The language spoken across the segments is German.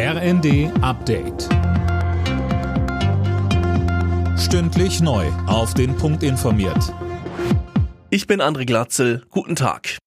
RND Update. Stündlich neu. Auf den Punkt informiert. Ich bin André Glatzel. Guten Tag.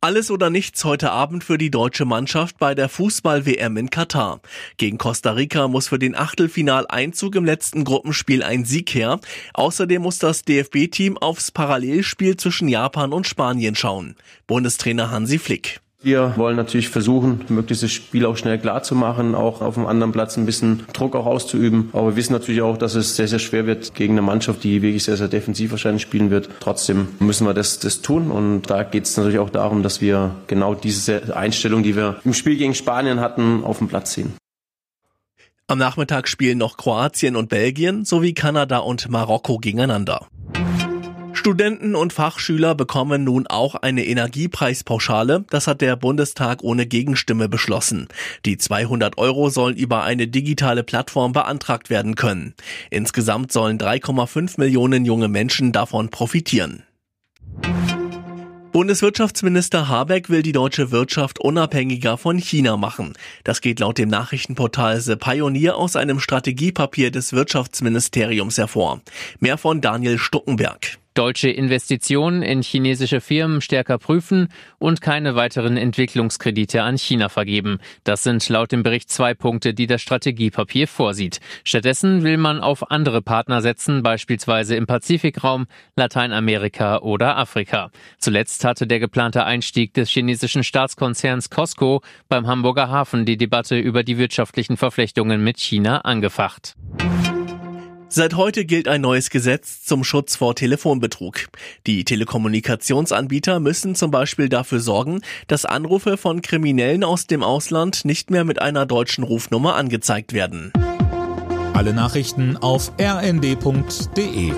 Alles oder nichts heute Abend für die deutsche Mannschaft bei der Fußball-WM in Katar. Gegen Costa Rica muss für den Achtelfinaleinzug im letzten Gruppenspiel ein Sieg her. Außerdem muss das DFB-Team aufs Parallelspiel zwischen Japan und Spanien schauen. Bundestrainer Hansi Flick. Wir wollen natürlich versuchen, möglichst das Spiel auch schnell klar zu machen, auch auf dem anderen Platz ein bisschen Druck auch auszuüben. Aber wir wissen natürlich auch, dass es sehr, sehr schwer wird gegen eine Mannschaft, die wirklich sehr, sehr defensiv wahrscheinlich spielen wird. Trotzdem müssen wir das, das tun. Und da geht es natürlich auch darum, dass wir genau diese Einstellung, die wir im Spiel gegen Spanien hatten, auf den Platz ziehen. Am Nachmittag spielen noch Kroatien und Belgien sowie Kanada und Marokko gegeneinander. Studenten und Fachschüler bekommen nun auch eine Energiepreispauschale. Das hat der Bundestag ohne Gegenstimme beschlossen. Die 200 Euro sollen über eine digitale Plattform beantragt werden können. Insgesamt sollen 3,5 Millionen junge Menschen davon profitieren. Bundeswirtschaftsminister Habeck will die deutsche Wirtschaft unabhängiger von China machen. Das geht laut dem Nachrichtenportal The Pioneer aus einem Strategiepapier des Wirtschaftsministeriums hervor. Mehr von Daniel Stuckenberg deutsche Investitionen in chinesische Firmen stärker prüfen und keine weiteren Entwicklungskredite an China vergeben. Das sind laut dem Bericht zwei Punkte, die das Strategiepapier vorsieht. Stattdessen will man auf andere Partner setzen, beispielsweise im Pazifikraum, Lateinamerika oder Afrika. Zuletzt hatte der geplante Einstieg des chinesischen Staatskonzerns Costco beim Hamburger Hafen die Debatte über die wirtschaftlichen Verflechtungen mit China angefacht. Seit heute gilt ein neues Gesetz zum Schutz vor Telefonbetrug. Die Telekommunikationsanbieter müssen zum Beispiel dafür sorgen, dass Anrufe von Kriminellen aus dem Ausland nicht mehr mit einer deutschen Rufnummer angezeigt werden. Alle Nachrichten auf rnd.de